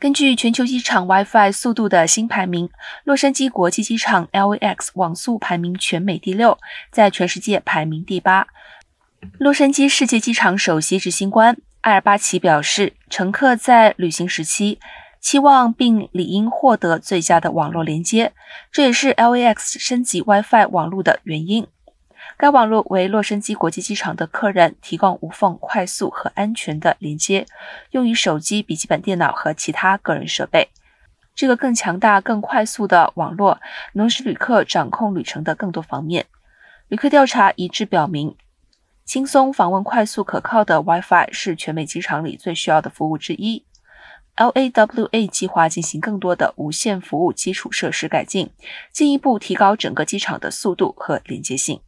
根据全球机场 WiFi 速度的新排名，洛杉矶国际机场 LAX 网速排名全美第六，在全世界排名第八。洛杉矶世界机场首席执行官埃尔巴奇表示，乘客在旅行时期期望并理应获得最佳的网络连接，这也是 LAX 升级 WiFi 网络的原因。该网络为洛杉矶国际机场的客人提供无缝、快速和安全的连接，用于手机、笔记本电脑和其他个人设备。这个更强大、更快速的网络能使旅客掌控旅程的更多方面。旅客调查一致表明，轻松访问、快速可靠的 WiFi 是全美机场里最需要的服务之一。LAWA 计划进行更多的无线服务基础设施改进，进一步提高整个机场的速度和连接性。